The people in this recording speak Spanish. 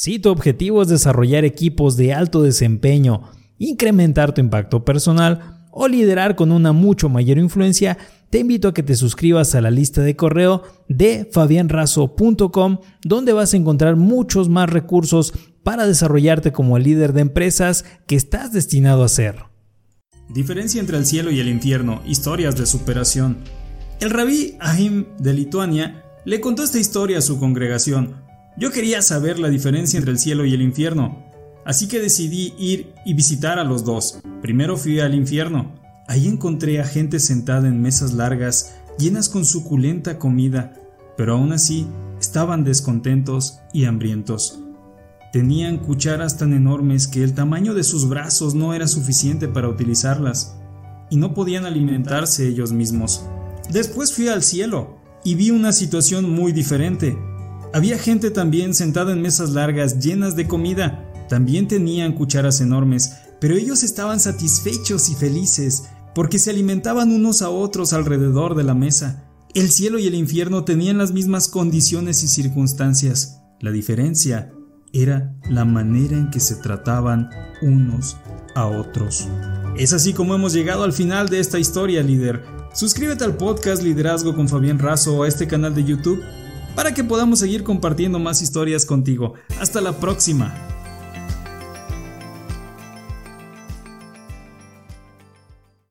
Si tu objetivo es desarrollar equipos de alto desempeño, incrementar tu impacto personal o liderar con una mucho mayor influencia, te invito a que te suscribas a la lista de correo de fabianrazo.com donde vas a encontrar muchos más recursos para desarrollarte como el líder de empresas que estás destinado a ser. Diferencia entre el cielo y el infierno, historias de superación. El rabí Ahim de Lituania le contó esta historia a su congregación. Yo quería saber la diferencia entre el cielo y el infierno, así que decidí ir y visitar a los dos. Primero fui al infierno. Ahí encontré a gente sentada en mesas largas, llenas con suculenta comida, pero aún así estaban descontentos y hambrientos. Tenían cucharas tan enormes que el tamaño de sus brazos no era suficiente para utilizarlas, y no podían alimentarse ellos mismos. Después fui al cielo y vi una situación muy diferente. Había gente también sentada en mesas largas llenas de comida. También tenían cucharas enormes, pero ellos estaban satisfechos y felices porque se alimentaban unos a otros alrededor de la mesa. El cielo y el infierno tenían las mismas condiciones y circunstancias. La diferencia era la manera en que se trataban unos a otros. Es así como hemos llegado al final de esta historia, líder. Suscríbete al podcast Liderazgo con Fabián Razo o a este canal de YouTube para que podamos seguir compartiendo más historias contigo. Hasta la próxima.